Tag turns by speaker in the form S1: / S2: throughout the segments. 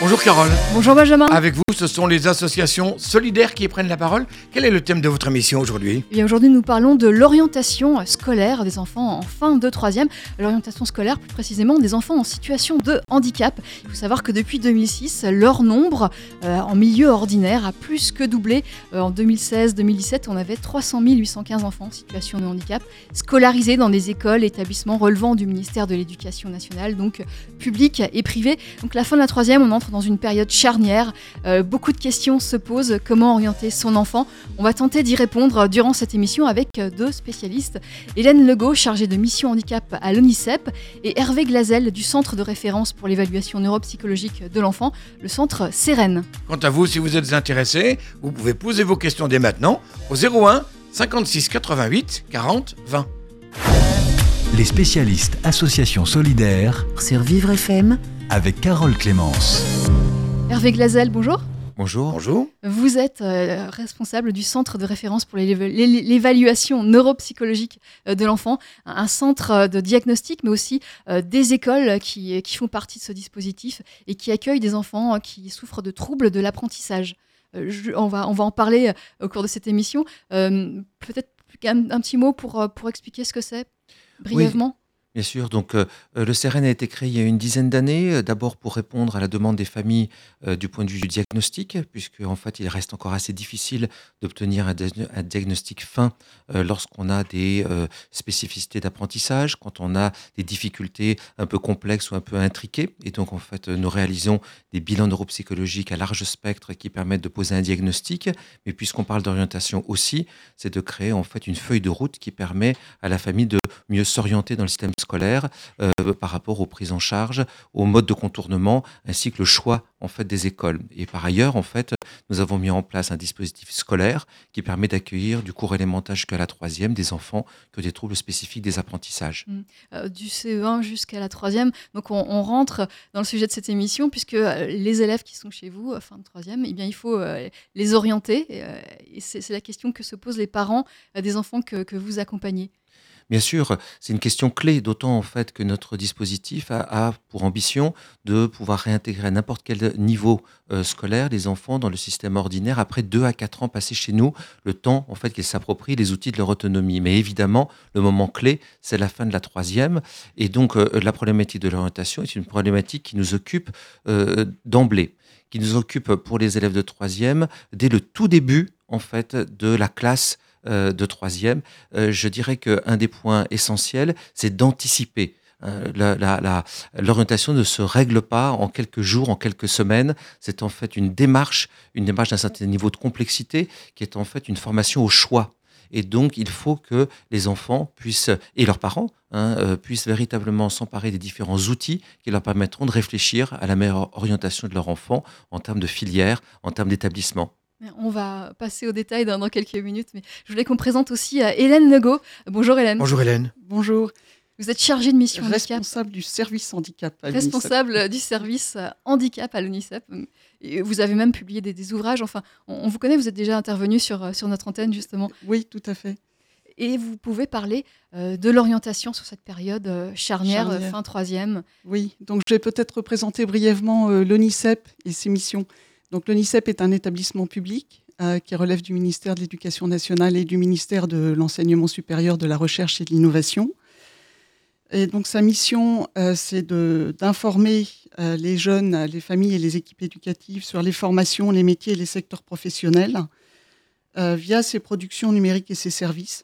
S1: Bonjour Carole.
S2: Bonjour Benjamin.
S1: Avec vous, ce sont les associations solidaires qui prennent la parole. Quel est le thème de votre émission aujourd'hui?
S2: Eh Aujourd'hui, nous parlons de l'orientation scolaire des enfants en fin de troisième. L'orientation scolaire, plus précisément, des enfants en situation de handicap. Il faut savoir que depuis 2006, leur nombre euh, en milieu ordinaire a plus que doublé. Euh, en 2016-2017, on avait 300 815 enfants en situation de handicap scolarisés dans des écoles, établissements relevant du ministère de l'Éducation nationale, donc publics et privés. Donc la fin de la troisième, on entre dans une période charnière. Euh, beaucoup de questions se posent. Comment orienter son enfant? On va tenter d'y répondre durant cette émission avec deux spécialistes. Hélène Legault, chargée de mission handicap à l'ONICEP, et Hervé Glazel du Centre de référence pour l'évaluation neuropsychologique de l'enfant, le Centre Sérène.
S1: Quant à vous, si vous êtes intéressé, vous pouvez poser vos questions dès maintenant au 01 56 88 40 20.
S3: Les spécialistes Associations solidaires
S4: sur Vivre FM,
S3: avec Carole Clémence.
S2: Hervé Glazel, bonjour.
S5: Bonjour.
S1: Bonjour.
S2: Vous êtes euh, responsable du Centre de référence pour l'éva- l'é- l'évaluation neuropsychologique euh, de l'enfant, un centre euh, de diagnostic, mais aussi euh, des écoles qui, qui font partie de ce dispositif et qui accueillent des enfants euh, qui souffrent de troubles de l'apprentissage. Euh, on, va, on va en parler euh, au cours de cette émission. Euh, Peut-être un, un petit mot pour, pour expliquer ce que c'est, brièvement.
S5: Bien sûr, donc euh, euh, le CEREN a été créé il y a une dizaine d'années, euh, d'abord pour répondre à la demande des familles du point de vue du diagnostic, puisque en fait il reste encore assez difficile d'obtenir un, un diagnostic fin lorsqu'on a des spécificités d'apprentissage, quand on a des difficultés un peu complexes ou un peu intriquées. Et donc en fait nous réalisons des bilans neuropsychologiques à large spectre qui permettent de poser un diagnostic. Mais puisqu'on parle d'orientation aussi, c'est de créer en fait une feuille de route qui permet à la famille de mieux s'orienter dans le système scolaire euh, par rapport aux prises en charge, aux modes de contournement, ainsi que le choix en fait des écoles. Et par ailleurs, en fait, nous avons mis en place un dispositif scolaire qui permet d'accueillir du cours élémentaire jusqu'à la troisième des enfants ont des troubles spécifiques des apprentissages.
S2: euh, du CE1 jusqu'à la troisième. Donc on, rentre dans le sujet de cette émission puisque euh, les élèves qui sont chez vous, fin de troisième, eh bien il faut les orienter. C'est la question que se posent les parents des enfants que, que vous accompagnez.
S5: Bien sûr, c'est une question clé, d'autant en fait que notre dispositif a, pour ambition de pouvoir réintégrer à n'importe quel niveau euh, scolaire les enfants dans le système ordinaire après deux à quatre ans passés chez nous, le temps en fait qu'ils s'approprient les outils de leur autonomie. Mais évidemment, le moment clé, c'est la fin de la troisième, et donc euh, la problématique de l'orientation est une problématique qui nous occupe euh, d'emblée, qui nous occupe pour les élèves de troisième dès le tout début en fait de la classe de troisième euh, je dirais qu'un des points essentiels, c'est d'anticiper. Euh, L'orientation ne se règle pas en quelques jours, en quelques semaines. C'est en fait une démarche, une démarche d'un certain niveau de complexité, qui est en fait une formation au choix. Et donc, il faut que les enfants puissent, et leurs parents, hein, euh, puissent véritablement s'emparer des différents outils qui leur permettront de réfléchir à la meilleure orientation de leur enfant en termes de filière, en termes d'établissement.
S2: On va passer aux détails dans, dans quelques minutes, mais je voulais qu'on présente aussi euh, Hélène Legault. Bonjour Hélène.
S1: Bonjour Hélène.
S6: Bonjour,
S2: Vous êtes chargée de mission handicap,
S6: responsable du service handicap. à l'UNICEF.
S2: responsable du service euh, handicap à l'ONICEP. Et Vous avez même publié des, des ouvrages. Enfin, on, on vous connaît, vous êtes déjà intervenu sur, euh, sur notre antenne justement.
S6: Oui, tout à fait.
S2: Et vous pouvez parler euh, de l'orientation sur cette période euh, charnière,
S6: Charnière.
S2: euh, fin troisième.
S6: Oui, donc je vais peut-être représenter brièvement euh, l'ONICEP et ses missions. Donc l'ONICEP est un établissement public euh, qui relève du ministère de l'Éducation nationale et du ministère de l'Enseignement supérieur, de la Recherche et de l'Innovation. Et donc sa mission, euh, c'est d'informer euh, les jeunes, les familles et les équipes éducatives sur les formations, les métiers et les secteurs professionnels via ses productions numériques et ses services.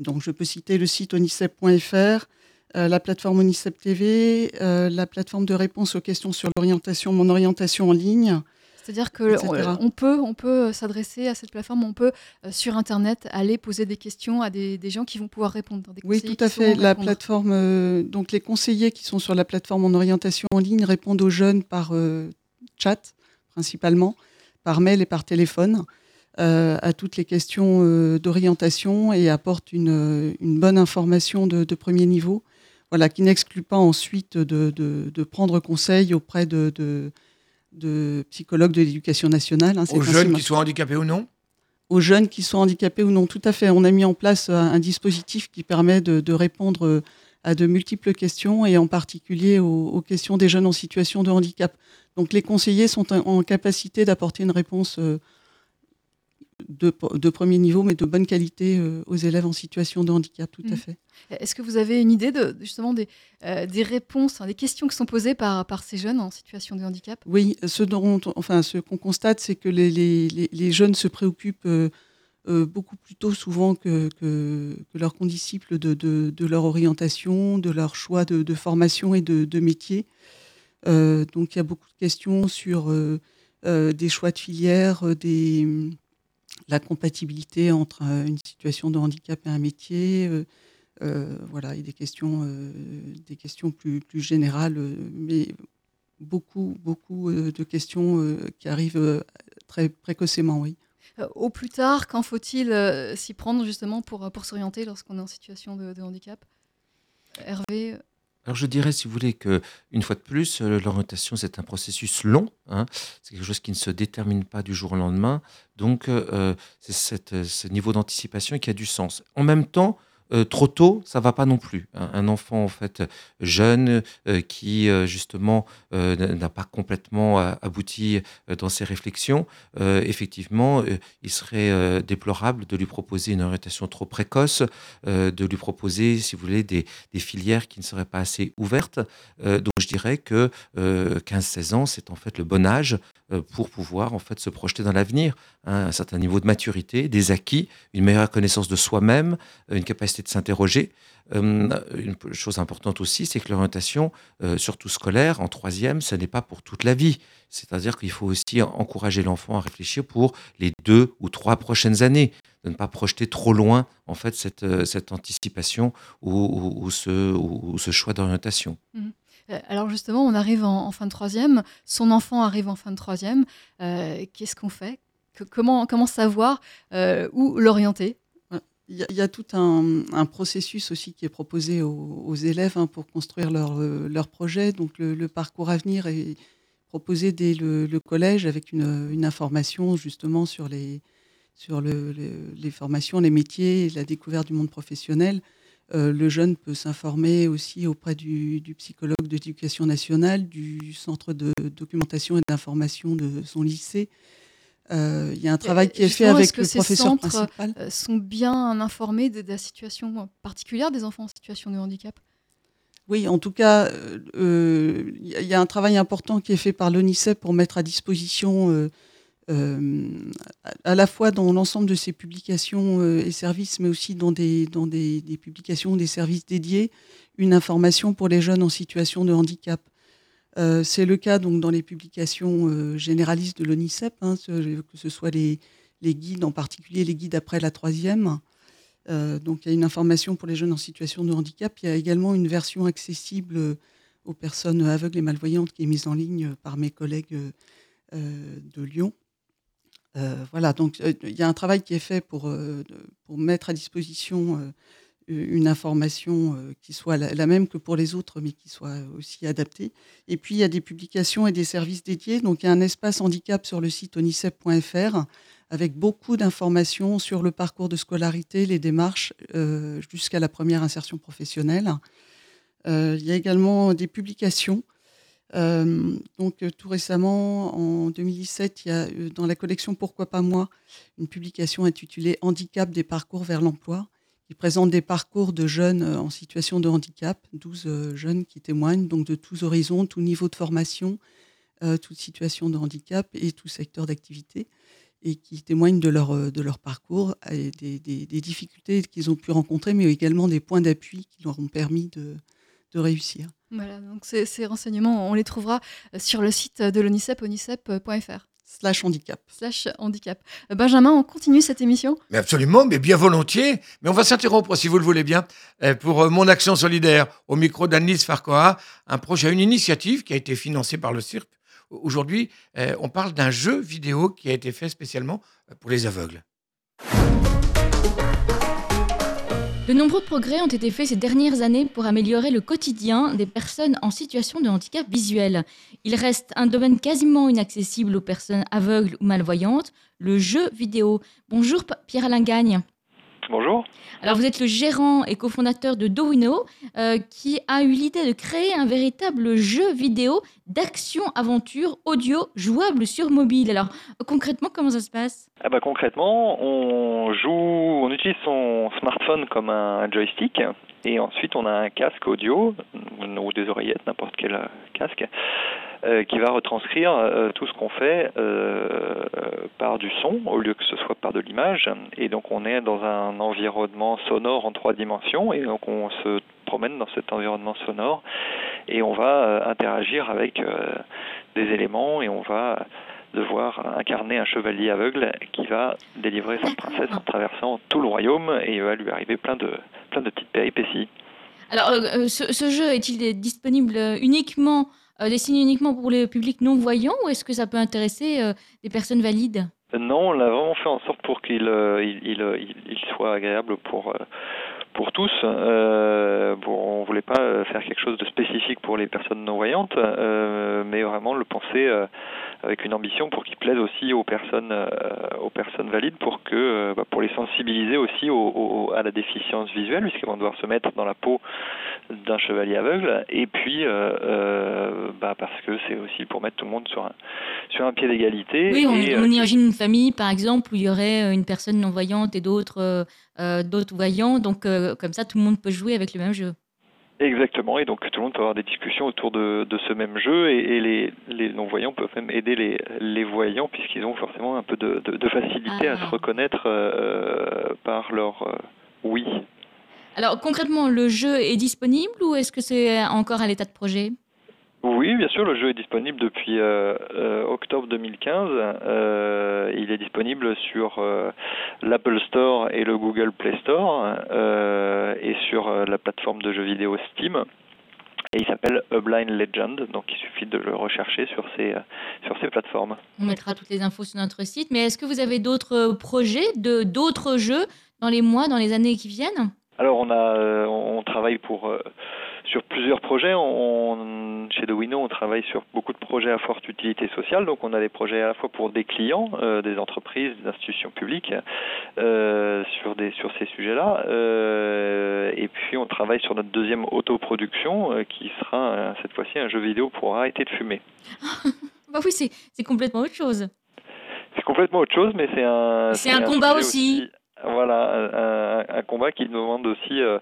S6: Donc je peux citer le site onicep.fr, la plateforme Onicep TV, la plateforme de réponse aux questions sur l'orientation, mon orientation en ligne.
S2: C'est-à-dire que
S6: Etc.
S2: on, on peut, on peut euh, s'adresser à cette plateforme, on peut euh, sur Internet aller poser des questions à des, des gens qui vont pouvoir répondre. des
S6: Oui, tout à fait. La
S2: répondre.
S6: plateforme, euh, donc les conseillers qui sont sur la plateforme en orientation en ligne répondent aux jeunes par euh, chat principalement, par mail et par téléphone à toutes les questions d'orientation et apportent une, une bonne information de, de premier niveau. Voilà, qui n'exclut pas ensuite de, de- de prendre conseil auprès de, de- psychologues de l'éducation nationale. hein,
S1: Aux jeunes qui soient handicapés ou non?
S6: Aux jeunes qui sont handicapés ou non. Tout à fait. On a mis en place un, dispositif qui permet de, de, répondre à de multiples questions et en particulier aux, aux, questions des jeunes en situation de handicap. Donc les conseillers sont en, en capacité d'apporter une réponse euh, de, de, premier niveau, mais de bonne qualité euh, aux élèves en situation de handicap, tout mmh. à fait.
S2: Est-ce que vous avez une idée de, justement des, euh, des réponses, hein, des questions qui sont posées par, par ces jeunes en situation de handicap?
S6: Oui, ce dont, enfin, ce qu'on constate, c'est que les, les, les, jeunes se préoccupent euh, beaucoup plus tôt souvent que, que, que leurs condisciples de, de, de, leur orientation, de leur choix de, formation et de, métier. Donc il y a beaucoup de questions sur des choix de filière, des la compatibilité entre une situation de handicap et un métier, euh, euh, voilà, et des questions, euh, des questions plus, plus générales, mais beaucoup, beaucoup de questions qui arrivent très précocement, oui.
S2: Au plus tard, quand faut-il s'y prendre justement pour, pour s'orienter lorsqu'on est en situation de, de handicap? Hervé
S5: alors je dirais, si vous voulez, que une fois de plus, euh, l'orientation c'est un processus long. Hein, c'est quelque chose qui ne se détermine pas du jour au lendemain. Donc euh, c'est ce niveau d'anticipation qui a du sens. En même temps, euh, trop tôt, ça va pas non plus. Un, enfant en fait jeune euh, qui euh, justement n'a pas complètement abouti dans ses réflexions, effectivement, il serait déplorable de lui proposer une orientation trop précoce, de lui proposer, si vous voulez, des, des, filières qui ne seraient pas assez ouvertes. donc je dirais que 15-16 ans, c'est en fait le bon âge pour pouvoir en fait se projeter dans l'avenir, hein, un certain niveau de maturité, des acquis, une meilleure connaissance de soi-même, une capacité de s'interroger. Euh, une chose importante aussi, c'est que l'orientation, euh, surtout scolaire, en troisième, ce n'est pas pour toute la vie. C'est-à-dire qu'il faut aussi encourager l'enfant à réfléchir pour les deux ou trois prochaines années, de ne pas projeter trop loin en fait cette, euh, cette anticipation ou, ce, choix d'orientation.
S2: Mmh. Alors justement, on arrive en, fin de troisième, son enfant arrive en fin de troisième. Qu'est-ce qu'on fait? Comment, savoir où l'orienter?
S6: Il y, a tout un, processus aussi qui est proposé aux, élèves hein, pour construire leur, euh, projet. Donc le, parcours à venir est proposé dès le, collège avec une, information justement sur les, sur le, les formations, les métiers, la découverte du monde professionnel. Euh, le jeune peut s'informer aussi auprès du, psychologue d'éducation nationale, du centre de documentation et d'information de son lycée. Euh, il y a un travail qui est fait avec
S2: est
S6: le
S2: ces
S6: professeur
S2: centres
S6: principal.
S2: euh, sont bien informés de, de, la situation particulière des enfants en situation de handicap?
S6: Oui, en tout cas, il euh, y a un travail important qui est fait par l'ONICEP pour mettre à disposition, euh, euh, à la fois dans l'ensemble de ses publications et services, mais aussi dans des, dans des, des publications, des services dédiés, une information pour les jeunes en situation de handicap. Euh, c'est le cas donc dans les publications euh, généralistes de l'ONICEP, hein, que ce soit les, guides, en particulier les guides après la troisième. Euh, donc il y a une information pour les jeunes en situation de handicap. Il y a également une version accessible aux personnes aveugles et malvoyantes qui est mise en ligne par mes collègues de Lyon. voilà, donc il y a un travail qui est fait pour mettre à disposition une information euh, qui soit la, même que pour les autres, mais qui soit aussi adaptée. Et puis, il y a des publications et des services dédiés. Donc, il y a un espace handicap sur le site onicep.fr avec beaucoup d'informations sur le parcours de scolarité, les démarches euh, jusqu'à la première insertion professionnelle. Euh, il y a également des publications. Donc, tout récemment, en 2017, il y a dans la collection Pourquoi pas moi une publication intitulée Handicap des parcours vers l'emploi il présente des parcours de jeunes euh, en situation de handicap, 12 euh, jeunes qui témoignent, donc de tous horizons, tout niveau de formation, euh, toute situation de handicap et tout secteur d'activité, et qui témoignent de leur, euh, parcours et des, difficultés qu'ils ont pu rencontrer, mais également des points d'appui qui leur ont permis de, de réussir.
S2: Voilà, donc ces, ces, renseignements, on les trouvera sur le site de l'ONICEP, onicep.fr
S6: slash handicap.
S2: Slash handicap. Benjamin, on continue cette émission?
S1: Mais absolument, mais bien volontiers. Mais on va s'interrompre, si vous le voulez bien, euh, pour Mon Action Solidaire, au micro d'Annelise Farcoa, un projet, une initiative qui a été financée par le CIRP. Aujourd'hui, euh, on parle d'un jeu vidéo qui a été fait spécialement pour les aveugles.
S7: De nombreux progrès ont été faits ces dernières années pour améliorer le quotidien des personnes en situation de handicap visuel. Il reste un domaine quasiment inaccessible aux personnes aveugles ou malvoyantes, le jeu vidéo. Bonjour Pierre-Alain Gagne.
S8: Bonjour.
S7: Alors vous êtes le gérant et cofondateur de Dowino euh, qui a eu l'idée de créer un véritable jeu vidéo d'action-aventure audio jouable sur mobile. Alors concrètement comment ça se passe?
S8: Ah bah, Concrètement on joue, on utilise son smartphone comme un joystick et ensuite on a un casque audio ou des oreillettes, n'importe quel casque euh, qui va retranscrire euh, tout ce qu'on fait euh, par du son au lieu que ce soit par de l'image. Et donc on est dans un environnement sonore en trois dimensions et donc on se promène dans cet environnement sonore et on va interagir avec des éléments et on va devoir incarner un chevalier aveugle qui va délivrer sa princesse en traversant tout le royaume et il va lui arriver plein de, plein de petites péripéties.
S7: Alors, ce, ce, jeu est-il disponible uniquement euh, destiné uniquement pour le public non-voyant ou est-ce que ça peut intéresser euh, des personnes valides?
S8: Non, on l'a vraiment fait en sorte pour qu'il euh, il, soit agréable pour pour tous. Euh, bon, on voulait pas faire quelque chose de spécifique pour les personnes non voyantes, mais vraiment le penser avec une ambition pour qu'il plaise aussi aux personnes aux personnes valides, pour que bah, pour les sensibiliser aussi au, à la déficience visuelle, puisqu'ils vont devoir se mettre dans la peau d'un chevalier aveugle, et puis euh, euh, bah parce que c'est aussi pour mettre tout le monde sur un, sur un pied d'égalité.
S7: Oui, on, euh, imagine une famille, par exemple, où il y aurait une personne non-voyante et d'autres d'autres voyants, donc comme ça, tout le monde peut jouer avec le même jeu.
S8: Exactement, et donc tout le monde peut avoir des discussions autour de, de ce même jeu, et, les, les non-voyants peuvent même aider les, les voyants, puisqu'ils ont forcément un peu de, de, facilité à se ah. reconnaître par leur oui
S7: alors concrètement, le jeu est disponible ou est-ce que c'est encore à l'état de projet?
S8: Oui, bien sûr, le jeu est disponible depuis euh, euh, octobre 2015. Euh, il est disponible sur l'Apple Store et le Google Play Store et sur la plateforme de jeux vidéo Steam. Et il s'appelle A Blind Legend, donc il suffit de le rechercher sur ces, sur ces plateformes.
S7: On mettra toutes les infos sur notre site, mais est-ce que vous avez d'autres projets, de, d'autres jeux dans les mois, dans les années qui viennent?
S8: Alors on a, on travaille pour sur plusieurs projets. On travaille sur beaucoup de projets à forte utilité sociale. Donc on a des projets à la fois pour des clients, euh, des entreprises, des institutions publiques sur des sur ces sujets-là. et puis on travaille sur notre deuxième autoproduction qui sera cette fois-ci un jeu vidéo pour arrêter de fumer.
S7: bah oui, c'est complètement autre chose.
S8: C'est complètement autre chose, mais c'est un.
S7: C'est un, combat aussi
S8: voilà, un, combat qui demande aussi euh,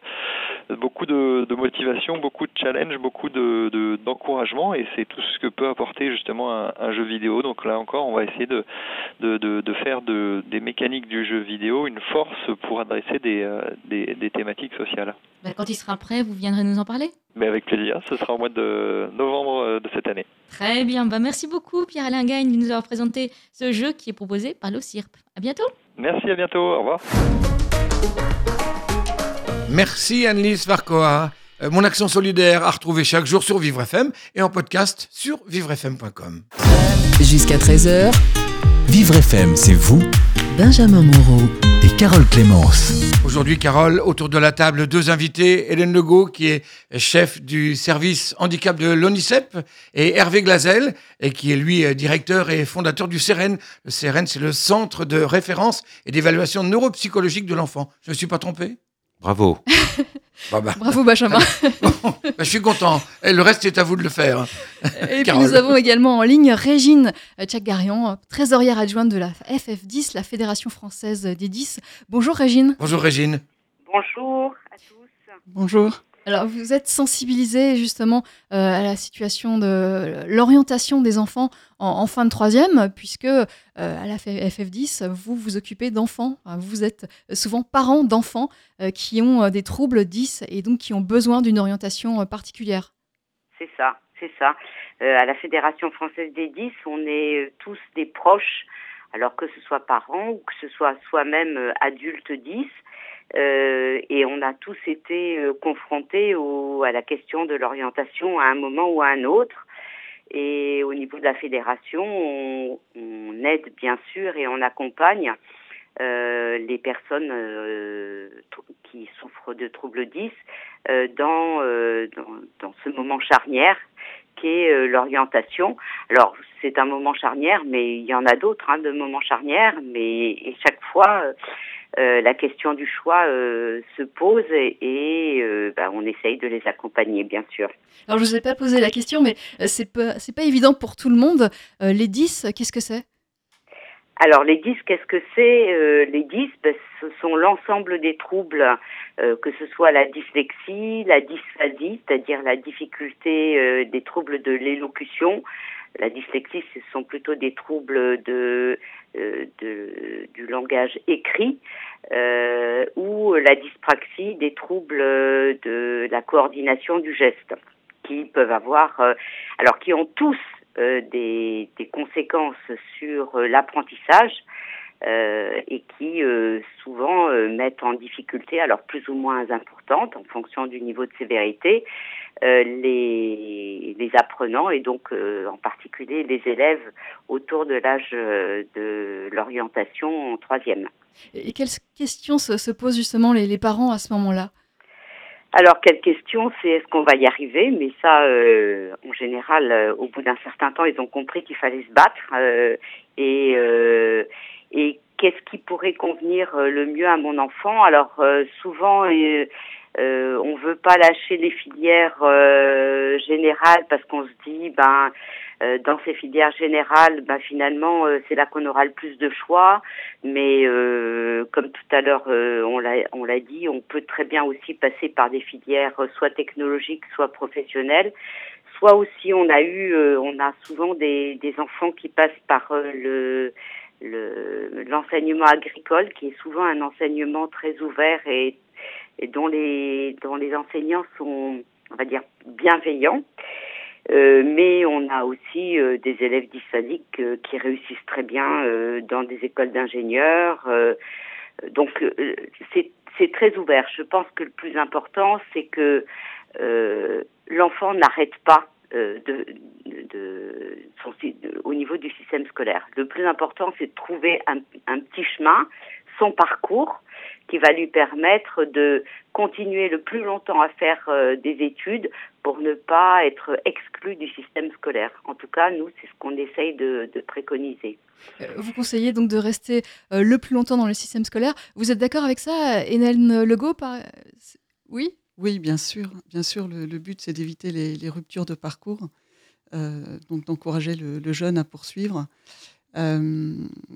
S8: beaucoup de, motivation, beaucoup de challenge, beaucoup de, d'encouragement, et c'est tout ce que peut apporter justement un, jeu vidéo. Donc là encore, on va essayer de, de, faire des mécaniques du jeu vidéo une force pour adresser des, euh, des, thématiques sociales.
S7: Bah, quand il sera prêt, vous viendrez nous en parler?
S8: Mais Avec plaisir, ce sera au mois de novembre euh, de cette année.
S7: Très bien, bah, merci beaucoup Pierre-Alain Gagne de nous avoir présenté ce jeu qui est proposé par l'OCIRP. À bientôt
S8: Merci, à bientôt. Au revoir.
S1: Merci Annelise Varcoa. Euh, mon action solidaire à retrouver chaque jour sur Vivre FM et en podcast sur vivrefm.com.
S4: Jusqu'à 13h.
S3: Vivre FM, c'est vous.
S4: Benjamin Moreau
S3: et Carole Clémence.
S1: Aujourd'hui, Carole, autour de la table, deux invités. Hélène Legault, qui est chef du service handicap de l'ONICEP, et Hervé Glazel, et qui est lui directeur et fondateur du CEREN. Le CEREN, c'est le Centre de référence et d'évaluation neuropsychologique de l'enfant. Je ne me suis pas trompé?
S5: Bravo.
S1: Bah, bah.
S2: Bravo Benjamin.
S1: bah, je suis content. Et le reste, c'est à vous de le faire.
S2: Et puis nous avons également en ligne Régine Tchakgarian, trésorière adjointe de la FF10, la Fédération française des 10. Bonjour Régine.
S1: Bonjour Régine.
S9: Bonjour à tous.
S6: Bonjour.
S2: Alors, vous êtes sensibilisé justement euh, à la situation de l'orientation des enfants en, fin de troisième, puisque euh, à la FF10, vous vous occupez d'enfants. vous êtes souvent parents d'enfants euh, qui ont des troubles 10 et donc qui ont besoin d'une orientation particulière.
S9: C'est ça, c'est ça. à la Fédération française des 10, on est tous des proches, alors que ce soit parents ou que ce soit soi-même adulte 10. Euh, et on a tous été euh, confrontés au, à la question de l'orientation à un moment ou à un autre. Et au niveau de la fédération, on, aide bien sûr et on accompagne les personnes qui souffrent de troubles 10 dans, dans, dans, ce moment charnière qu'est euh, l'orientation. Alors, c'est un moment charnière, mais il y en a d'autres hein, de moments charnières, mais et chaque fois, euh, la question du choix euh, se pose et, et euh, bah, on essaye de les accompagner, bien sûr.
S2: Alors, je ne vous ai pas posé la question, mais c'est pas, pas évident pour tout le monde. les 10, qu'est-ce que c'est?
S9: Alors les 10, qu'est-ce que c'est? Les 10, ben, ce sont l'ensemble des troubles, que ce soit la dyslexie, la dysphasie, c'est-à-dire la difficulté des troubles de l'élocution. La dyslexie, ce sont plutôt des troubles de, de du langage écrit, ou la dyspraxie, des troubles de la coordination du geste, qui peuvent avoir, alors qui ont tous euh, des, conséquences sur euh, l'apprentissage euh, et qui euh, souvent euh, mettent en difficulté, alors plus ou moins importantes en fonction du niveau de sévérité, les, les, apprenants et donc en particulier les élèves autour de l'âge de l'orientation en troisième.
S2: Et quelles questions se, se posent justement les, les parents à ce moment-là?
S9: Alors, quelle question C'est est-ce qu'on va y arriver? Mais ça, euh, en général, euh, au bout d'un certain temps, ils ont compris qu'il fallait se battre. Euh, et, et qu'est-ce qui pourrait convenir euh, le mieux à mon enfant? Alors, euh, souvent, on veut pas lâcher les filières générales parce qu'on se dit, ben euh, dans ces filières générales, bah, finalement, euh, c'est là qu'on aura le plus de choix. Mais euh, comme tout à l'heure, on l'a dit, on peut très bien aussi passer par des filières soit technologiques, soit professionnelles. Soit aussi, on a eu, on a souvent des, des enfants qui passent par le l'enseignement agricole, qui est souvent un enseignement très ouvert et, et dont les dont les enseignants sont, on va dire, bienveillants. Euh, mais on a aussi euh, des élèves dysphasiques euh, qui réussissent très bien dans des écoles d'ingénieurs. donc c'est très ouvert. Je pense que le plus important, c'est que l'enfant n'arrête pas son, au niveau du système scolaire. Le plus important, c'est de trouver un, petit chemin, son parcours, qui va lui permettre de continuer le plus longtemps à faire euh, des études pour ne pas être exclu du système scolaire. En tout cas, nous, c'est ce qu'on essaye de, préconiser.
S2: Euh, vous conseillez donc de rester euh, le plus longtemps dans le système scolaire. Vous êtes d'accord avec ça, Hélène Legault. Oui?
S6: Oui, bien sûr. Bien sûr, le, but, c'est d'éviter les, ruptures de parcours, euh, donc d'encourager le, jeune à poursuivre. Euh,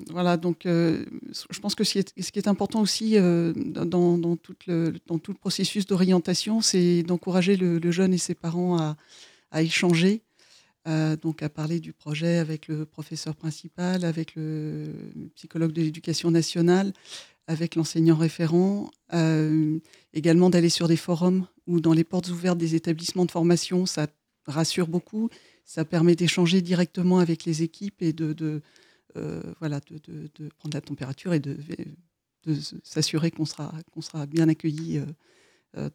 S6: voilà, donc euh, je pense que ce qui est, important aussi dans, tout le, processus d'orientation, c'est d'encourager le, jeune et ses parents à, à échanger, donc à parler du projet avec le professeur principal, avec le psychologue de l'éducation nationale, avec l'enseignant référent, euh, également d'aller sur des forums ou dans les portes ouvertes des établissements de formation, ça rassure beaucoup, ça permet d'échanger directement avec les équipes et de, euh, voilà, de, prendre la température et de, s'assurer qu'on sera, bien accueilli euh,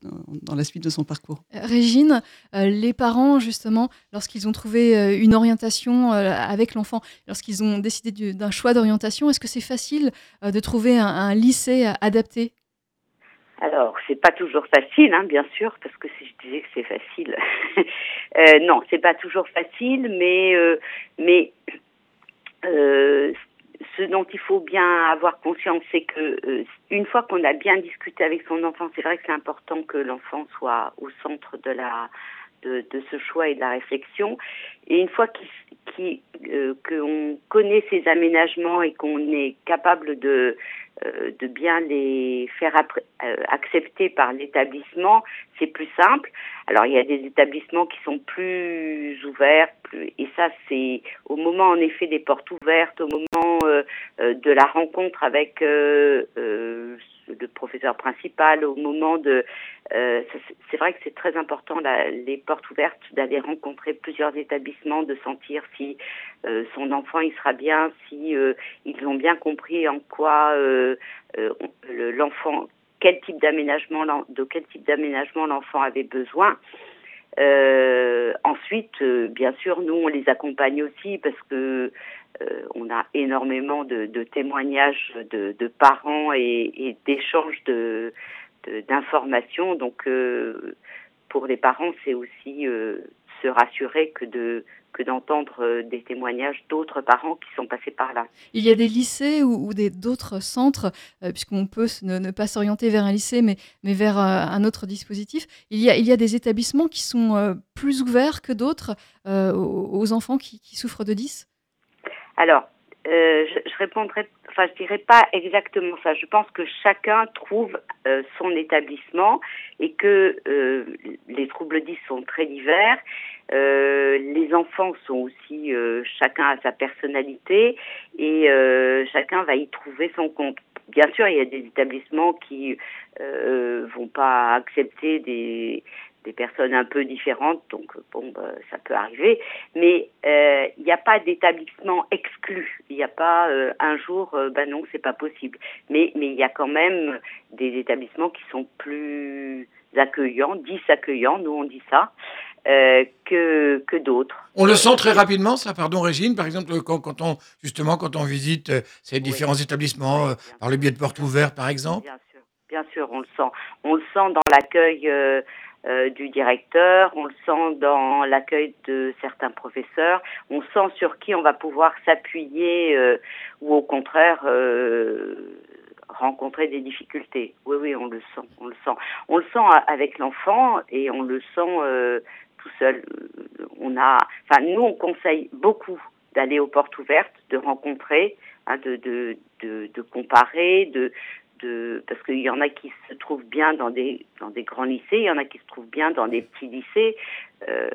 S6: dans, dans, la suite de son parcours.
S2: Régine, euh, les parents, justement, lorsqu'ils ont trouvé euh, une orientation avec l'enfant, lorsqu'ils ont décidé d'un choix d'orientation, est-ce que c'est facile de trouver un, un lycée adapté?
S9: Alors, c'est pas toujours facile, hein, bien sûr, parce que si je disais que c'est facile, euh, non, c'est pas toujours facile, mais euh, mais euh, ce dont il faut bien avoir conscience, c'est que euh, une fois qu'on a bien discuté avec son enfant, c'est vrai que c'est important que l'enfant soit au centre de la de, ce choix et de la réflexion. Et une fois qu'on qu euh, connaît ces aménagements et qu'on est capable de euh, bien les faire euh, accepter par l'établissement, c'est plus simple. Alors il y a des établissements qui sont plus ouverts, et ça c'est au moment en effet des portes ouvertes, au moment de la rencontre avec le professeur principal, au moment de... c'est vrai que c'est très important la, les portes ouvertes d'aller rencontrer plusieurs établissements, de sentir si son enfant il sera bien, si ils ont bien compris en quoi l'enfant quel type d'aménagement, de quel type d'aménagement l'enfant avait besoin. Euh, ensuite, euh, bien sûr, nous on les accompagne aussi parce que on a énormément de, témoignages de, parents et, et d'échanges de, d'informations. Donc, pour les parents, c'est aussi se rassurer que de que d'entendre euh, des témoignages d'autres parents qui sont passés par là.
S2: Il y a des lycées ou, des d'autres centres, euh, puisqu'on peut ne, pas s'orienter vers un lycée, mais, mais vers euh, un autre dispositif. Il y, a, il y a des établissements qui sont plus ouverts que d'autres aux, enfants qui, souffrent de 10
S9: Alors, je, je, répondrai, enfin, je dirais pas exactement ça. Je pense que chacun trouve son établissement et que les troubles 10 sont très divers euh, les enfants sont aussi euh, chacun a sa personnalité et euh, chacun va y trouver son compte. Bien sûr, il y a des établissements qui euh, vont pas accepter des, des personnes un peu différentes, donc bon, bah, ça peut arriver. Mais il n'y a pas d'établissement exclu. Il n'y a pas un jour, ben non, c'est pas possible. Mais mais il y a quand même des établissements qui sont plus accueillants, 10 accueillants, nous on dit ça. Euh, que, que d'autres.
S1: On le sent très rapidement, ça, pardon Régine, par exemple, quand, quand on, justement, quand on visite euh, ces différents établissements, euh, par le biais de portes ouvertes, par exemple
S9: Bien sûr, bien sûr, on le sent. On le sent dans l'accueil du directeur, on le sent dans l'accueil de certains professeurs, on sent sur qui on va pouvoir s'appuyer ou au contraire rencontrer des difficultés. Oui, oui, on le sent, on le sent. On le sent avec l'enfant et on le sent tout seul. Euh, on a, enfin, nous, on conseille beaucoup d'aller aux portes ouvertes, de rencontrer, hein, de, de, de, de, comparer, de, de, parce qu'il y en a qui se trouvent bien dans des, dans des grands lycées, il y en a qui se trouvent bien dans des petits lycées. Euh,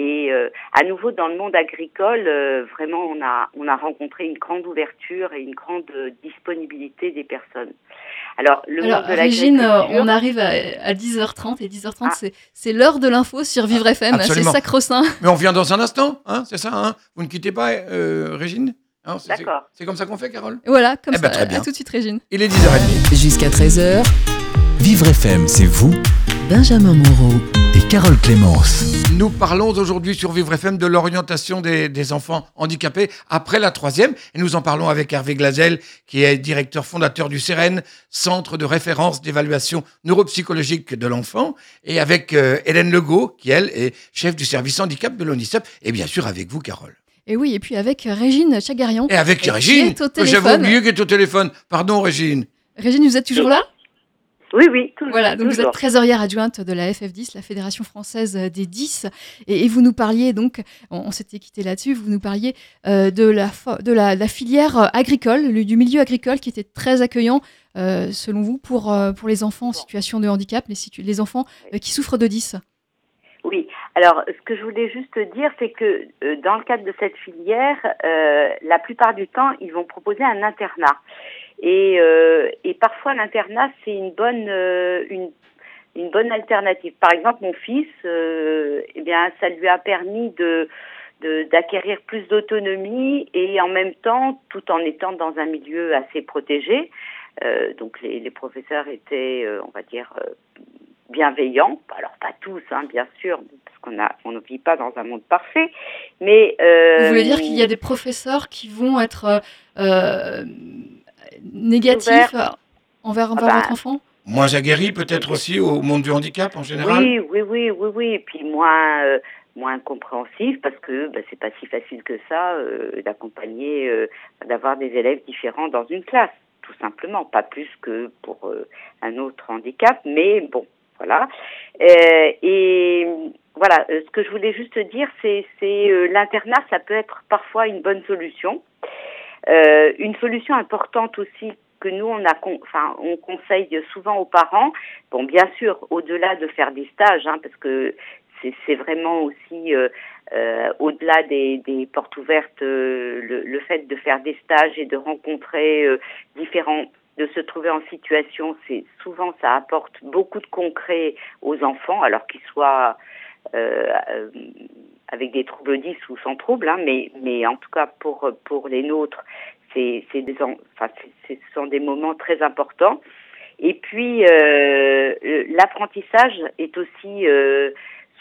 S9: et euh, à nouveau, dans le monde agricole, euh, vraiment, on a, on a rencontré une grande ouverture et une grande disponibilité des personnes.
S2: Alors, le monde de Régine, on arrive à, 10h30 et 10h30, ah. c'est l'heure de l'info sur Vivre FM. C'est sacro-saint.
S1: Mais on vient dans un instant, hein, c'est ça hein? Vous ne quittez pas, Régine?
S9: D'accord.
S1: C'est comme ça qu'on fait, Carole?
S2: Voilà, comme eh ben, ça. très bien. À tout de suite, Régine.
S1: Il est 10h30.
S4: Jusqu'à 13h.
S3: Vivre FM, c'est vous, Benjamin Moreau et Carole Clémence.
S1: Nous parlons aujourd'hui sur Vivre FM de l'orientation des, enfants handicapés après la troisième. Et nous en parlons avec Hervé Glazel, qui est directeur fondateur du CEREN, Centre de référence d'évaluation neuropsychologique de l'enfant, et avec euh, Hélène Legault, qui elle est chef du service handicap de l'ONICEP, et bien sûr avec vous, Carole.
S2: Et oui, et puis avec Régine Chagarian.
S1: Et avec Régine J'avais oublié qu'elle est au téléphone. Pardon, Régine.
S2: Régine, vous êtes toujours là?
S9: Oui, oui, toujours.
S2: Voilà, donc vous êtes trésorière adjointe de la FF10, la Fédération française des 10, et, vous nous parliez, donc, on, s'était quitté là-dessus, vous nous parliez euh, de, la, de, la, filière agricole, du milieu agricole qui était très accueillant, euh, selon vous, pour, euh, pour les enfants en situation de handicap, les, les enfants qui souffrent de 10.
S9: Alors ce que je voulais juste dire, c'est que dans le cadre de cette filière, la plupart du temps, ils vont proposer un internat. Et, euh, parfois l'internat c'est une bonne euh, une, bonne alternative. Par exemple, mon fils, euh, eh bien, ça lui a permis de d'acquérir plus d'autonomie et en même temps, tout en étant dans un milieu assez protégé. Euh, donc les, les, professeurs étaient, euh, on va dire, euh, bienveillants. Alors pas tous, hein, bien sûr, parce qu'on a, on ne vit pas dans un monde parfait. Mais
S2: vous voulez dire qu'il y a des professeurs qui vont être négatif envers, ah bah, votre enfant?
S1: Moins aguerri peut-être aussi au monde du handicap en général?
S9: Oui, oui, oui, oui, oui. Et puis moins, euh, moins compréhensif parce que bah, c'est pas si facile que ça euh, d'accompagner, euh, d'avoir des élèves différents dans une classe, tout simplement. Pas plus que pour un autre handicap, mais bon, voilà. et voilà, ce que je voulais juste dire, c'est l'internat, ça peut être parfois une bonne solution. Euh, une solution importante aussi que nous on a, enfin on conseille souvent aux parents. Bon, bien sûr, au-delà de faire des stages, hein, parce que c'est vraiment aussi euh, euh, au-delà des, portes ouvertes, euh, le, le, fait de faire des stages et de rencontrer euh, différents, de se trouver en situation, c'est souvent ça apporte beaucoup de concret aux enfants, alors qu'ils soient avec des troubles 10 ou sans troubles, hein, mais, mais en tout cas pour, pour les nôtres, c'est, c'est des, enfin, ce sont des moments très importants. Et puis, euh, l'apprentissage est aussi euh,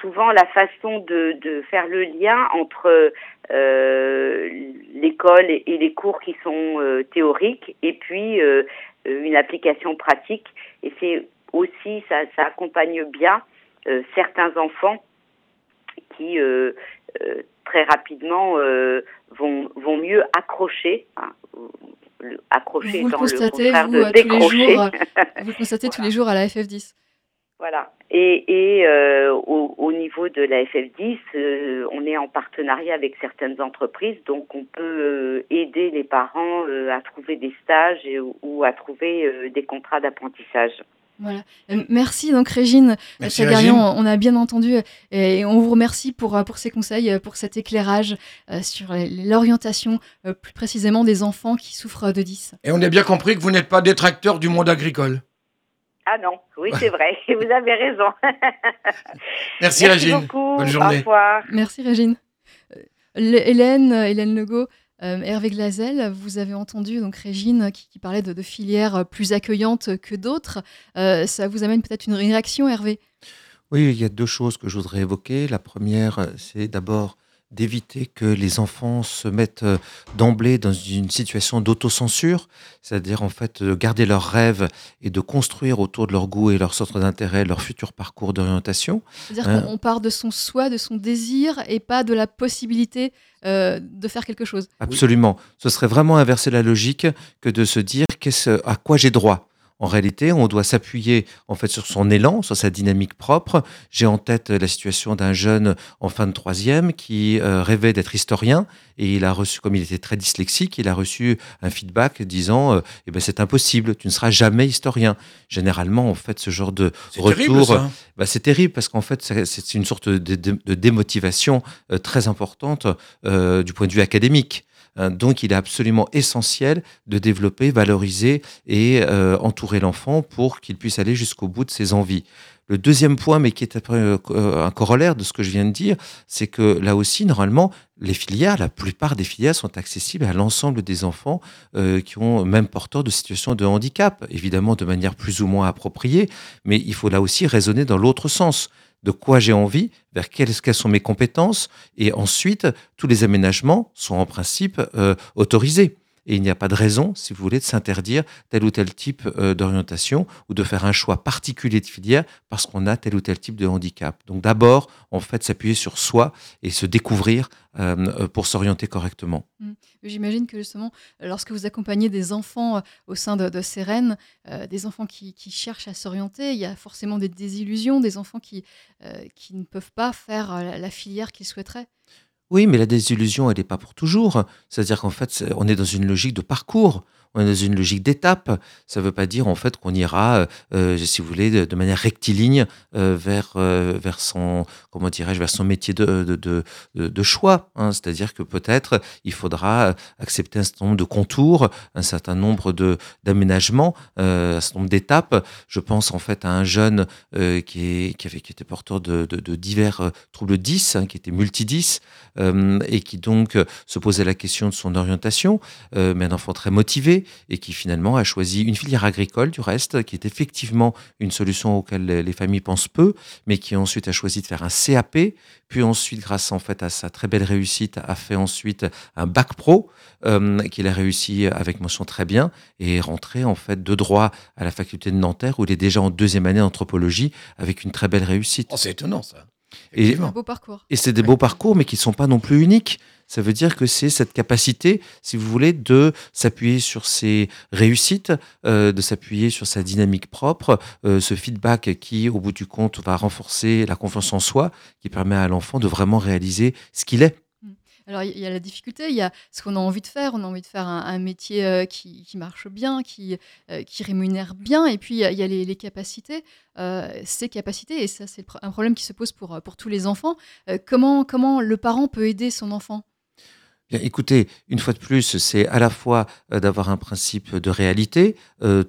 S9: souvent la façon de, de faire le lien entre euh, l'école et, les cours qui sont euh, théoriques et puis euh, une application pratique. Et c'est aussi, ça, ça accompagne bien certains enfants qui très rapidement vont, vont mieux accrocher. Hein,
S2: accrocher vous le constatez, vous, de décrocher. Tous les jours, vous le constatez tous les jours à la FF10.
S9: Voilà. Et, et euh, au, au, niveau de la FF10, euh, on est en partenariat avec certaines entreprises, donc on peut euh, aider les parents à trouver des stages et, ou à trouver des contrats d'apprentissage.
S2: Voilà. Merci donc Régine Chagarian, on a bien entendu et on vous remercie pour, pour ces conseils, pour cet éclairage sur l'orientation plus précisément des enfants qui souffrent de 10.
S1: Et on a bien compris que vous n'êtes pas détracteur du monde agricole.
S9: Ah non, oui, c'est vrai. Vous avez raison.
S1: Merci, Merci Régine. Beaucoup. Bonne journée. Au
S9: revoir.
S2: Merci Régine. Euh, Hélène, Hélène Legault, euh, Hervé Glazel, vous avez entendu donc Régine qui, parlait de, filières plus accueillantes que d'autres. Euh, ça vous amène peut-être une réaction, Hervé?
S5: Oui, il y a deux choses que je voudrais évoquer. La première, c'est d'abord d'éviter que les enfants se mettent euh, d'emblée dans une situation d'autocensure, c'est-à-dire en fait de garder leurs rêves et de construire autour de leur goût et leur centre d'intérêt leur futur parcours d'orientation.
S2: C'est-à-dire qu'on part de son soi, de son désir et pas de la possibilité euh, de faire quelque chose.
S5: Absolument. Ce serait vraiment inverser la logique que de se dire à quoi j'ai droit. En réalité, on doit s'appuyer en fait sur son élan, sur sa dynamique propre. J'ai en tête la situation d'un jeune en fin de troisième qui euh, rêvait d'être historien et il a reçu, comme il était très dyslexique, il a reçu un feedback disant euh, eh ben c'est impossible, tu ne seras jamais historien. Généralement, en fait, ce genre de retour, bah, c'est terrible parce qu'en fait, c'est une sorte de, démotivation euh, très importante du point de vue académique. Euh, donc, il est absolument essentiel de développer, valoriser et euh, entourer l'enfant pour qu'il puisse aller jusqu'au bout de ses envies. Le deuxième point, mais qui est euh, un corollaire de ce que je viens de dire, c'est que là aussi, normalement, les filières, la plupart des filières sont accessibles à l'ensemble des enfants qui ont même porteur de situations de handicap, évidemment de manière plus ou moins appropriée, mais il faut là aussi raisonner dans l'autre sens de quoi j'ai envie, vers quelles, sont mes compétences, et ensuite, tous les aménagements sont en principe euh, autorisés. Et il n'y a pas de raison, si vous voulez, de s'interdire tel ou tel type euh, d'orientation ou de faire un choix particulier de filière parce qu'on a tel ou tel type de handicap. Donc d'abord, en fait, s'appuyer sur soi et se découvrir euh, euh, pour s'orienter correctement.
S2: Mmh. J'imagine que justement, lorsque vous accompagnez des enfants au sein de, de des enfants qui, cherchent à s'orienter, il y a forcément des désillusions, des enfants qui, qui ne peuvent pas faire la filière qu'ils souhaiteraient.
S5: Oui, mais la désillusion, elle n'est pas pour toujours. C'est-à-dire qu'en fait, on est dans une logique de parcours dans une logique d'étape. Ça ne veut pas dire en fait qu'on ira, euh, euh, si vous voulez, de, manière rectiligne euh, vers, vers son, comment dirais-je, vers son métier de, de, de, choix. Hein. C'est-à-dire que peut-être il faudra accepter un certain nombre de contours, un certain nombre de d'aménagements, un certain nombre d'étapes. Je pense en fait à un jeune qui, est, qui, avait, qui était porteur de, de, divers troubles 10, hein, qui était multi 10 et qui donc se posait la question de son orientation, mais un enfant très motivé et qui finalement a choisi une filière agricole du reste, qui est effectivement une solution auquel les familles pensent peu, mais qui ensuite a choisi de faire un CAP, puis ensuite, grâce en fait à sa très belle réussite, a fait ensuite un bac pro euh, qu'il a réussi avec mention très bien et est rentré en fait de droit à la faculté de Nanterre où il est déjà en deuxième année d'anthropologie avec une très belle réussite.
S1: Oh, c'est étonnant ça.
S2: Et, c'est un beau parcours.
S5: Et c'est des beaux parcours, mais qui ne sont pas non plus uniques. Ça veut dire que c'est cette capacité, si vous voulez, de s'appuyer sur ses réussites, euh, de s'appuyer sur sa dynamique propre, euh, ce feedback qui, au bout du compte, va renforcer la confiance en soi, qui permet à l'enfant de vraiment réaliser ce qu'il est.
S2: Alors, il y a la difficulté, il y a ce qu'on a envie de faire. On a envie de faire un, métier euh, qui, marche bien, qui, euh, qui rémunère bien. Et puis, il y a, les, capacités, euh, ces capacités. Et ça, c'est un problème qui se pose pour, tous les enfants. comment, comment le parent peut aider son enfant?
S5: Écoutez, une fois de plus, c'est à la fois d'avoir un principe de réalité,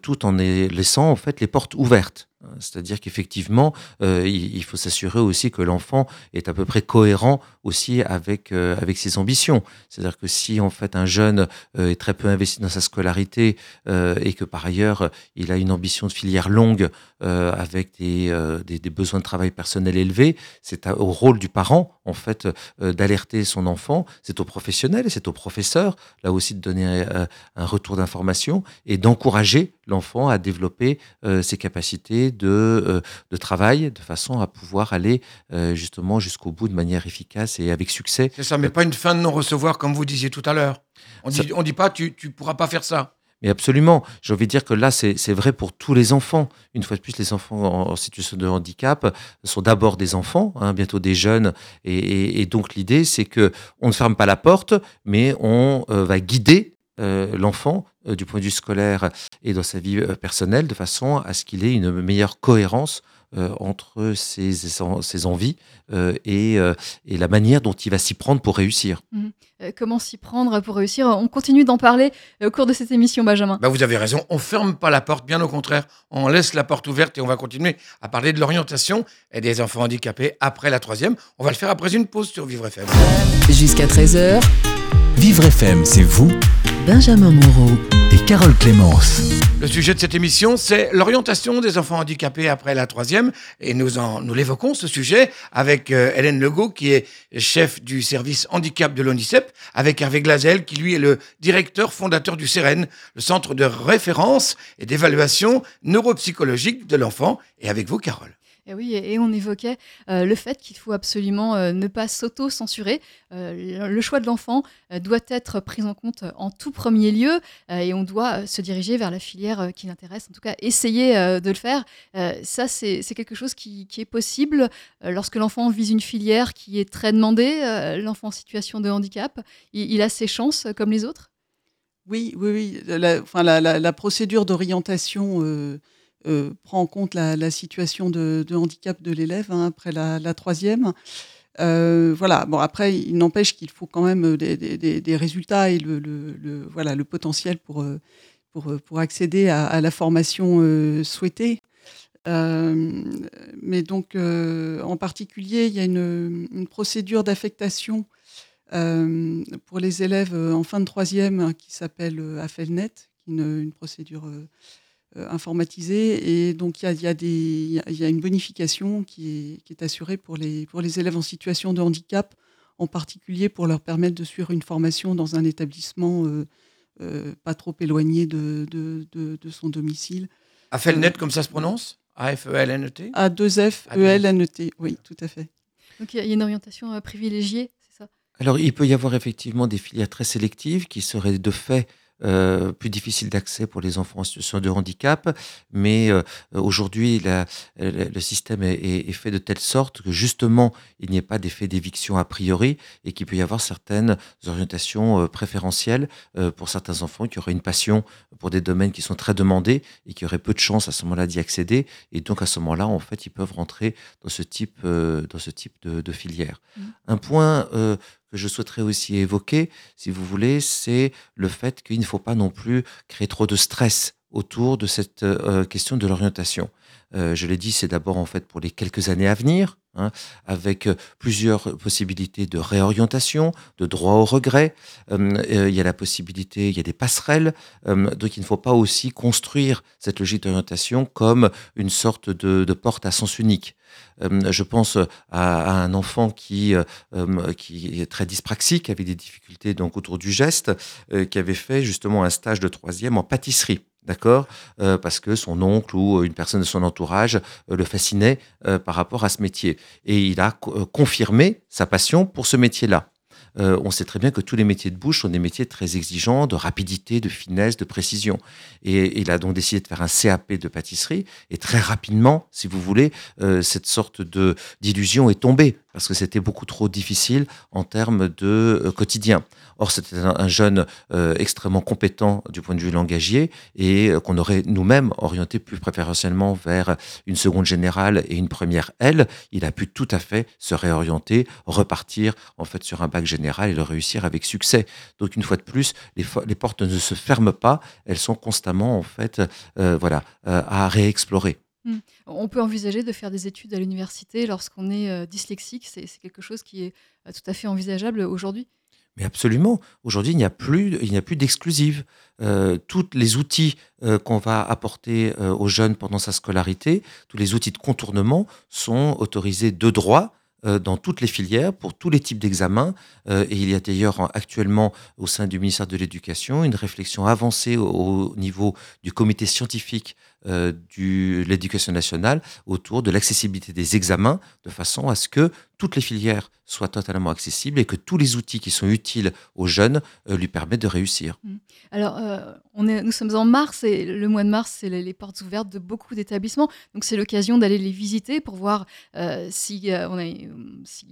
S5: tout en laissant en fait les portes ouvertes. C'est-à-dire qu'effectivement, il, faut s'assurer aussi que l'enfant est à peu près cohérent aussi avec, euh, avec ses ambitions. C'est-à-dire que si en fait un jeune euh, est très peu investi dans sa scolarité et que par ailleurs il a une ambition de filière longue avec des, des, besoins de travail personnel élevés, c'est au rôle du parent en fait d'alerter son enfant. C'est au professionnel c'est au professeur là aussi de donner un retour d'information et d'encourager l'enfant à développer ses capacités euh, de, travail de façon à pouvoir aller euh, justement jusqu'au bout de manière efficace et avec succès.
S1: C'est ça, mais pas une fin de non-recevoir comme vous disiez tout à l'heure. On dit, on dit pas tu ne pourras pas faire ça.
S5: Mais absolument, j'ai envie de dire que là, c'est vrai pour tous les enfants. Une fois de plus, les enfants en, situation de handicap sont d'abord des enfants, hein, bientôt des jeunes. Et, donc l'idée, c'est que on ne ferme pas la porte, mais on euh, va guider l'enfant euh, du point de vue scolaire et dans sa vie euh, personnelle, de façon à ce qu'il ait une meilleure cohérence euh, entre ses, ses envies et, et, la manière dont il va s'y prendre pour réussir.
S2: Mmh. comment s'y prendre pour réussir? On continue d'en parler au cours de cette émission, Benjamin.
S1: Bah vous avez raison, on ferme pas la porte, bien au contraire, on laisse la porte ouverte et on va continuer à parler de l'orientation et des enfants handicapés après la troisième. On va le faire après une pause sur Vivre FM.
S4: Jusqu'à 13h.
S3: Vivre FM, c'est vous
S4: Benjamin Moreau
S3: et Carole Clémence.
S1: Le sujet de cette émission, c'est l'orientation des enfants handicapés après la troisième. Et nous, en, nous l'évoquons, ce sujet, avec euh, Hélène Legault, qui est chef du service handicap de l'ONICEP, avec Hervé Glazel, qui lui est le directeur fondateur du CEREN, le centre de référence et d'évaluation neuropsychologique de l'enfant. Et avec vous, Carole.
S2: Et oui, et on évoquait euh, le fait qu'il faut absolument euh, ne pas s'auto-censurer. Euh, le choix de l'enfant doit être pris en compte en tout premier lieu et on doit se diriger vers la filière qui l'intéresse, en tout cas essayer de le faire. ça, c'est quelque chose qui, est possible lorsque l'enfant vise une filière qui est très demandée, l'enfant en situation de handicap. Il, a ses chances comme les autres?
S6: Oui, oui, oui. La, enfin, la procédure d'orientation prend en compte la, situation de, handicap de l'élève hein, après la, troisième. Euh, voilà. Bon, après, il n'empêche qu'il faut quand même des, résultats et le, voilà, le potentiel pour, euh, pour, accéder à, la formation souhaitée. mais donc, en particulier, il y a une, procédure d'affectation pour les élèves en fin de troisième qui s'appelle AFELNET, qui est une procédure euh, informatisé. Et donc, il y a, y a, une bonification qui est, assurée pour les, pour les élèves en situation de handicap, en particulier pour leur permettre de suivre une formation dans un établissement euh, euh, pas trop éloigné de, de, son domicile.
S1: AFELNET, comme ça se prononce? A-F-E-L-N-E-T
S6: A-2-F-E-L-N-E-T, oui, tout à fait.
S2: Donc, il y a une orientation privilégiée, c'est ça?
S5: Alors, il peut y avoir effectivement des filières très sélectives qui seraient de fait euh, plus difficile d'accès pour les enfants en situation de handicap. Mais euh, aujourd'hui, le système est, fait de telle sorte que justement, il n'y ait pas d'effet d'éviction a priori et qu'il peut y avoir certaines orientations euh, préférentielles pour certains enfants qui auraient une passion pour des domaines qui sont très demandés et qui auraient peu de chance à ce moment-là d'y accéder. Et donc, à ce moment-là, en fait, ils peuvent rentrer dans ce type, dans ce type de, filière. Mmh. Un point que je souhaiterais aussi évoquer, si vous voulez, c'est le fait qu'il ne faut pas non plus créer trop de stress autour de cette euh, question de l'orientation. Euh, je l'ai dit, c'est d'abord en fait pour les quelques années à venir, hein, avec euh, plusieurs possibilités de réorientation, de droit au regret. il y a la possibilité, il y a des passerelles. donc il ne faut pas aussi construire cette logique d'orientation comme une sorte de porte à sens unique. Euh, je pense à, un enfant qui, euh, euh, qui est très dyspraxique, avec des difficultés donc autour du geste, qui avait fait justement un stage de troisième en pâtisserie. D'accord? Parce que son oncle ou une personne de son entourage le fascinait par rapport à ce métier. Et il a confirmé sa passion pour ce métier-là. Euh, on sait très bien que tous les métiers de bouche sont des métiers très exigeants de rapidité, de finesse, de précision. Et, il a donc décidé de faire un CAP de pâtisserie. Et très rapidement, si vous voulez, euh, cette sorte de d'illusion est tombée parce que c'était beaucoup trop difficile en termes de euh, quotidien. Or, c'était un, jeune extrêmement compétent du point de vue langagier et qu'on aurait nous-mêmes orienté plus préférentiellement vers une seconde générale et une première L. Il a pu tout à fait se réorienter, repartir en fait sur un bac général et le réussir avec succès. Donc une fois de plus, les, portes ne se ferment pas, elles sont constamment en fait, euh, voilà, euh, à réexplorer.
S2: Mmh. On peut envisager de faire des études à l'université lorsqu'on est dyslexique. C'est quelque chose qui est tout à fait envisageable aujourd'hui.
S5: Mais absolument. Aujourd'hui, il n'y a plus, il d'exclusive. Euh, tous les outils euh, qu'on va apporter euh, aux jeunes pendant sa scolarité, tous les outils de contournement sont autorisés de droit euh, dans toutes les filières, pour tous les types d'examens. Euh, et il y a d'ailleurs actuellement au sein du ministère de l'Éducation une réflexion avancée au, niveau du comité scientifique euh, de l'éducation nationale autour de l'accessibilité des examens, de façon à ce que toutes les filières soient totalement accessibles et que tous les outils qui sont utiles aux jeunes lui permettent de réussir.
S2: Mmh. Alors, est, nous sommes en mars et le mois de mars, c'est les, portes ouvertes de beaucoup d'établissements. Donc, c'est l'occasion d'aller les visiter pour voir si on a il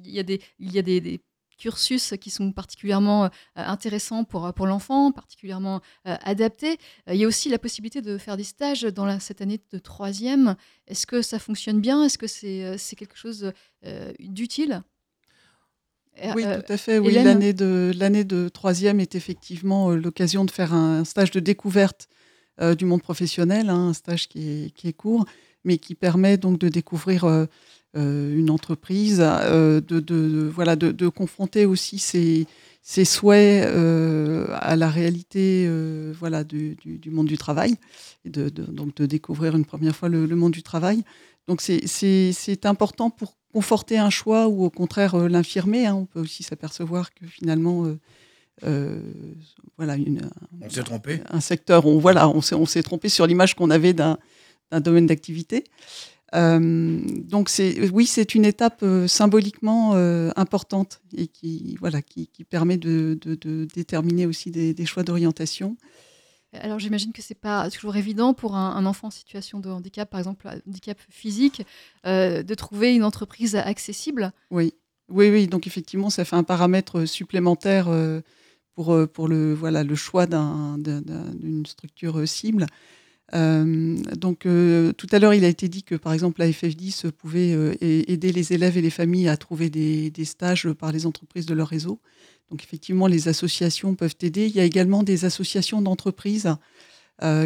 S2: y a il y a des, cursus qui sont particulièrement euh, intéressants pour, pour l'enfant, particulièrement euh, adaptés. Euh, il y a aussi la possibilité de faire des stages dans la, cette année de troisième. Est-ce que ça fonctionne bien? Est-ce que c'est quelque chose d'utile?
S6: Oui, tout à fait. Oui, l'année de l'année de troisième est effectivement l'occasion de faire un stage de découverte du monde professionnel, hein, un stage qui est, qui est, court, mais qui permet donc de découvrir euh, une entreprise, euh, de, voilà, de, confronter aussi ses, ses souhaits euh, à la réalité voilà, du, monde du travail, et de, donc de découvrir une première fois le, monde du travail. Donc c'est important pour conforter un choix ou au contraire l'infirmer. Hein. On peut aussi s'apercevoir que finalement, voilà, une,
S1: on s'est trompé.
S6: Un secteur, on, voilà, on s'est trompé sur l'image qu'on avait d'un domaine d'activité. Euh, donc c'est oui, c'est une étape euh, symboliquement euh, importante et qui voilà qui, permet de, déterminer aussi des, choix d'orientation.
S2: Alors j'imagine que c'est pas toujours évident pour un, enfant en situation de handicap, par exemple handicap physique, de trouver une entreprise accessible.
S6: Oui, oui, oui. Donc effectivement, ça fait un paramètre supplémentaire pour pour le voilà le choix d'une structure cible. Euh, donc, euh, tout à l'heure, il a été dit que, par exemple, la FF10 pouvait euh, aider les élèves et les familles à trouver des, stages par les entreprises de leur réseau. Donc, effectivement, les associations peuvent aider. Il y a également des associations d'entreprises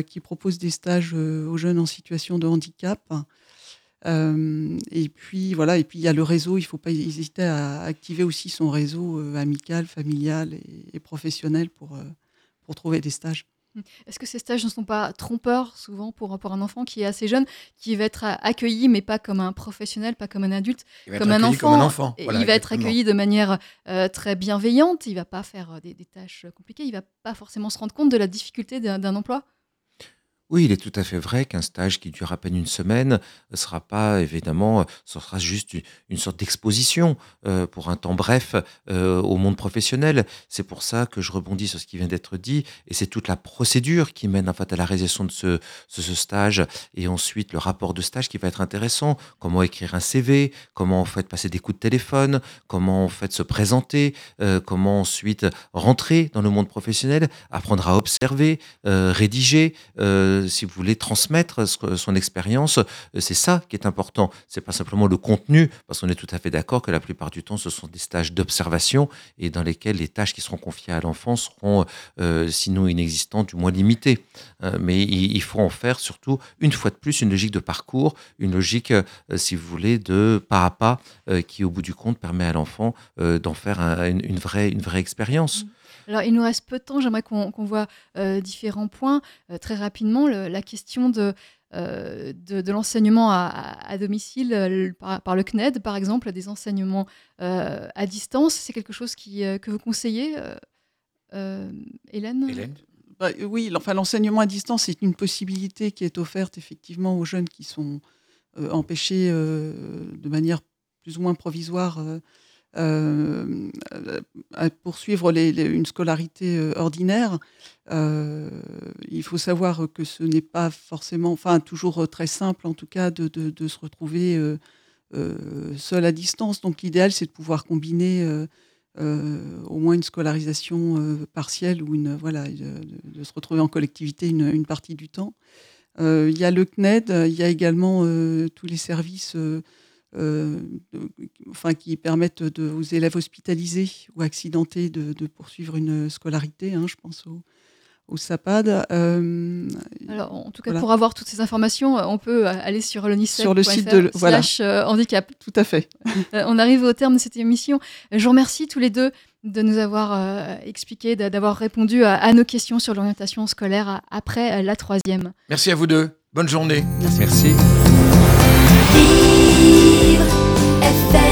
S6: qui proposent des stages aux jeunes en situation de handicap. et puis, voilà. Et puis, il y a le réseau. Il ne faut pas hésiter à activer aussi son réseau amical, familial et, professionnel pour trouver des stages.
S2: Est-ce que ces stages ne sont pas trompeurs souvent pour, pour un enfant qui est assez jeune, qui va être accueilli, mais pas comme un professionnel, pas comme un adulte, comme un, enfant, il va être accueilli de manière euh, très bienveillante, il va pas faire euh, des, des, tâches compliquées, il va pas forcément se rendre compte de la difficulté d'un emploi
S5: oui, il est tout à fait vrai qu'un stage qui dure à peine une semaine ne sera pas, évidemment, ce sera juste une, sorte d'exposition euh, pour un temps bref euh, au monde professionnel. C'est pour ça que je rebondis sur ce qui vient d'être dit, et c'est toute la procédure qui mène en fait à la réalisation de ce, stage, et ensuite le rapport de stage qui va être intéressant. Comment écrire un CV, comment en fait passer des coups de téléphone, comment en fait se présenter, euh, comment ensuite rentrer dans le monde professionnel, apprendre à observer, rédiger si vous voulez transmettre son expérience, euh, c'est ça qui est important. C'est pas simplement le contenu, parce qu'on est tout à fait d'accord que la plupart du temps, ce sont des stages d'observation et dans lesquels les tâches qui seront confiées à l'enfant seront, euh, sinon inexistantes, du moins limitées. Euh, mais il, faut en faire surtout, une fois de plus, une logique de parcours, une logique, si vous voulez, de pas à pas, qui au bout du compte permet à l'enfant d'en faire une, vraie, une vraie expérience.
S2: Mmh. Alors, il nous reste peu de temps. J'aimerais qu'on voit euh, différents points. Euh, très rapidement, la question de, euh, de, l'enseignement à, domicile par, le CNED, par exemple, des enseignements à distance. C'est quelque chose qui, que vous conseillez, Hélène,
S1: Hélène?
S6: Bah, Oui, enfin, l'enseignement à distance est une possibilité qui est offerte effectivement aux jeunes qui sont empêchés de manière plus ou moins provisoire euh, à poursuivre une scolarité euh, ordinaire, euh, il faut savoir que ce n'est pas forcément, enfin toujours très simple en tout cas de, se retrouver seul à distance. Donc l'idéal c'est de pouvoir combiner au moins une scolarisation partielle ou une voilà de, se retrouver en collectivité une, une partie du temps. Il y a le CNED, il y a également tous les services euh, enfin, qui permettent de, aux élèves hospitalisés ou accidentés de, poursuivre une scolarité. Hein, je pense au, au SAPAD.
S2: Euh, Alors, en tout cas, pour avoir toutes ces informations, on peut aller sur l'ONICEF. Sur le site de voilà. handicap.
S6: Tout à fait.
S2: on arrive au terme de cette émission. Je vous remercie tous les deux de nous avoir expliqué, d'avoir répondu à, nos questions sur l'orientation scolaire après la troisième.
S1: Merci à vous deux. Bonne journée.
S5: Merci. Merci. everything